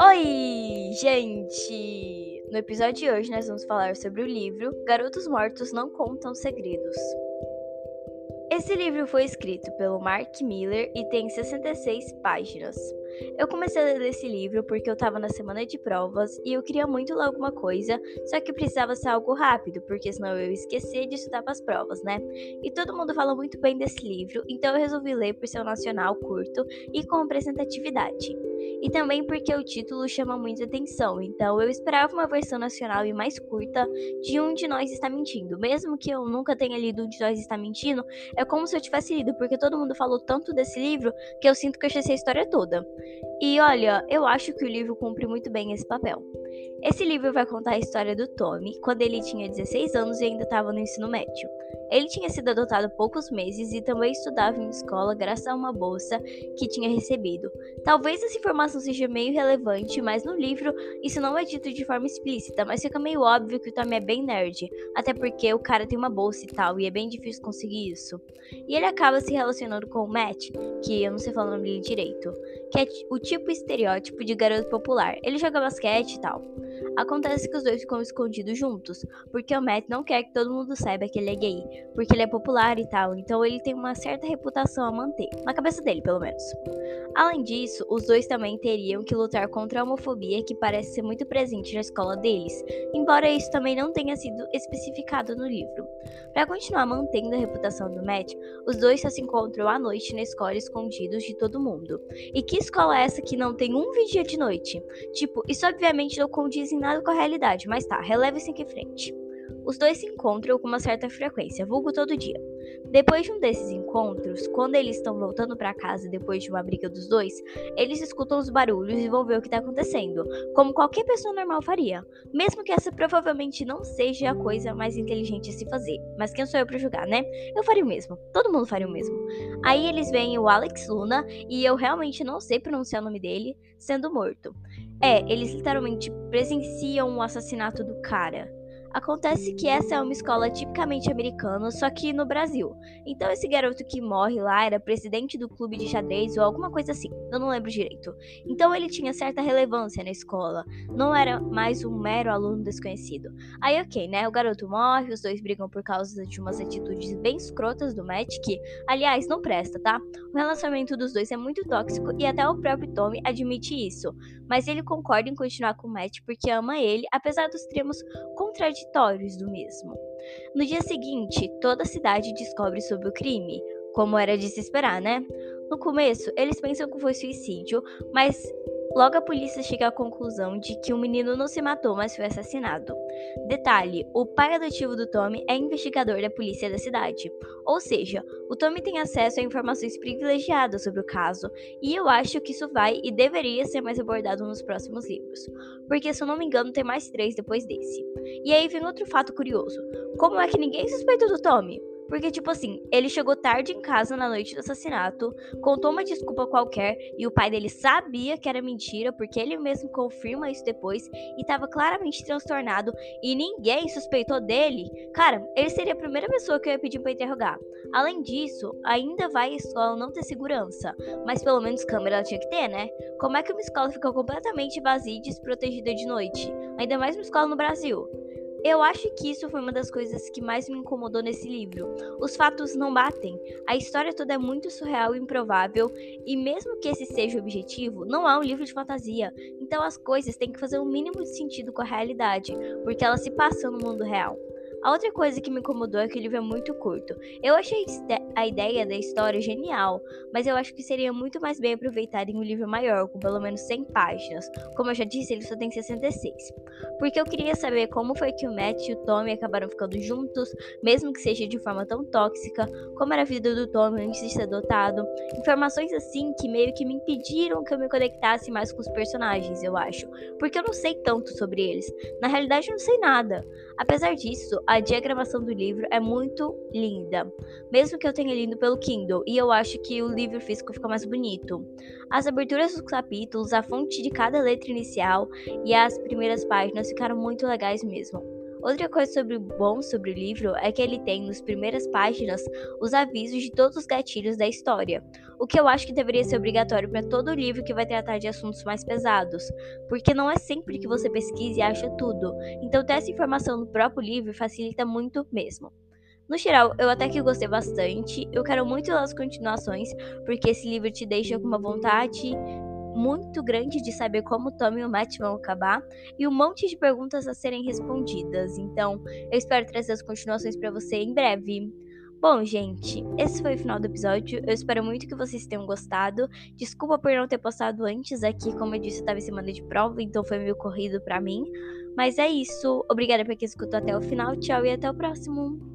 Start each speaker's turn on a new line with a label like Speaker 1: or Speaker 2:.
Speaker 1: Oi, gente! No episódio de hoje nós vamos falar sobre o livro Garotos Mortos Não Contam Segredos. Esse livro foi escrito pelo Mark Miller e tem 66 páginas. Eu comecei a ler esse livro porque eu estava na semana de provas e eu queria muito ler alguma coisa, só que precisava ser algo rápido, porque senão eu ia esquecer de estudar para as provas, né? E todo mundo fala muito bem desse livro, então eu resolvi ler por ser um nacional curto e com representatividade e também porque o título chama muita atenção, então eu esperava uma versão nacional e mais curta de Um de Nós Está Mentindo. Mesmo que eu nunca tenha lido Um de Nós Está Mentindo, é como se eu tivesse lido, porque todo mundo falou tanto desse livro que eu sinto que eu achei a história toda. E olha, eu acho que o livro cumpre muito bem esse papel. Esse livro vai contar a história do Tommy quando ele tinha 16 anos e ainda estava no ensino médio. Ele tinha sido adotado há poucos meses e também estudava em escola graças a uma bolsa que tinha recebido. Talvez essa informação seja meio relevante, mas no livro isso não é dito de forma explícita, mas fica meio óbvio que o Tommy é bem nerd, até porque o cara tem uma bolsa e tal, e é bem difícil conseguir isso. E ele acaba se relacionando com o Matt, que eu não sei falar o nome dele direito, que é o tipo estereótipo de garoto popular. Ele joga basquete e tal. Acontece que os dois ficam escondidos juntos, porque o Matt não quer que todo mundo saiba que ele é gay, porque ele é popular e tal, então ele tem uma certa reputação a manter, na cabeça dele, pelo menos. Além disso, os dois também teriam que lutar contra a homofobia que parece ser muito presente na escola deles, embora isso também não tenha sido especificado no livro. Para continuar mantendo a reputação do Matt, os dois só se encontram à noite na escola escondidos de todo mundo. E que escola é essa que não tem um vigia de noite? Tipo, isso obviamente não condiz em nada com a realidade, mas tá, releve-se aqui frente. Os dois se encontram com uma certa frequência, vulgo todo dia. Depois de um desses encontros, quando eles estão voltando para casa depois de uma briga dos dois, eles escutam os barulhos e vão ver o que está acontecendo, como qualquer pessoa normal faria, mesmo que essa provavelmente não seja a coisa mais inteligente a se fazer. Mas quem sou eu para julgar, né? Eu faria o mesmo. Todo mundo faria o mesmo. Aí eles veem o Alex Luna e eu realmente não sei pronunciar o nome dele sendo morto. É, eles literalmente presenciam o assassinato do cara. Acontece que essa é uma escola tipicamente americana, só que no Brasil. Então esse garoto que morre lá era presidente do clube de xadrez ou alguma coisa assim, eu não lembro direito. Então ele tinha certa relevância na escola, não era mais um mero aluno desconhecido. Aí ok, né? O garoto morre, os dois brigam por causa de umas atitudes bem escrotas do Matt, que, aliás, não presta, tá? O relacionamento dos dois é muito tóxico e até o próprio Tommy admite isso. Mas ele concorda em continuar com o Matt porque ama ele, apesar dos termos contraditórios contraditórios do mesmo. No dia seguinte, toda a cidade descobre sobre o crime, como era de se esperar, né? No começo, eles pensam que foi suicídio, mas Logo, a polícia chega à conclusão de que o menino não se matou, mas foi assassinado. Detalhe: o pai adotivo do Tommy é investigador da polícia da cidade. Ou seja, o Tommy tem acesso a informações privilegiadas sobre o caso, e eu acho que isso vai e deveria ser mais abordado nos próximos livros. Porque, se eu não me engano, tem mais três depois desse. E aí vem outro fato curioso: como é que ninguém suspeitou do Tommy? Porque, tipo assim, ele chegou tarde em casa na noite do assassinato, contou uma desculpa qualquer e o pai dele sabia que era mentira, porque ele mesmo confirma isso depois e estava claramente transtornado e ninguém suspeitou dele. Cara, ele seria a primeira pessoa que eu ia pedir para interrogar. Além disso, ainda vai a escola não ter segurança, mas pelo menos câmera ela tinha que ter, né? Como é que uma escola fica completamente vazia e desprotegida de noite? Ainda mais uma escola no Brasil. Eu acho que isso foi uma das coisas que mais me incomodou nesse livro. Os fatos não batem, a história toda é muito surreal e improvável, e mesmo que esse seja o objetivo, não é um livro de fantasia. Então as coisas têm que fazer o um mínimo de sentido com a realidade, porque elas se passam no mundo real. A outra coisa que me incomodou é que o livro é muito curto. Eu achei a ideia da história genial, mas eu acho que seria muito mais bem aproveitado em um livro maior, com pelo menos 100 páginas. Como eu já disse, ele só tem 66. Porque eu queria saber como foi que o Matt e o Tommy acabaram ficando juntos, mesmo que seja de forma tão tóxica, como era a vida do Tommy antes de ser adotado. Informações assim que meio que me impediram que eu me conectasse mais com os personagens, eu acho. Porque eu não sei tanto sobre eles. Na realidade, eu não sei nada. Apesar disso, a diagramação do livro é muito linda, mesmo que eu tenha lido pelo Kindle, e eu acho que o livro físico fica mais bonito. As aberturas dos capítulos, a fonte de cada letra inicial e as primeiras páginas ficaram muito legais mesmo. Outra coisa sobre bom sobre o livro é que ele tem nas primeiras páginas os avisos de todos os gatilhos da história, o que eu acho que deveria ser obrigatório para todo livro que vai tratar de assuntos mais pesados, porque não é sempre que você pesquisa e acha tudo, então ter essa informação no próprio livro facilita muito mesmo. No geral, eu até que gostei bastante. Eu quero muito as continuações, porque esse livro te deixa com uma vontade muito grande de saber como o Tom e o Matt vão acabar e um monte de perguntas a serem respondidas. Então, eu espero trazer as continuações para você em breve. Bom, gente, esse foi o final do episódio. Eu espero muito que vocês tenham gostado. Desculpa por não ter postado antes aqui, como eu disse, eu tava em semana de prova, então foi meio corrido para mim. Mas é isso. Obrigada por quem escutou até o final. Tchau e até o próximo.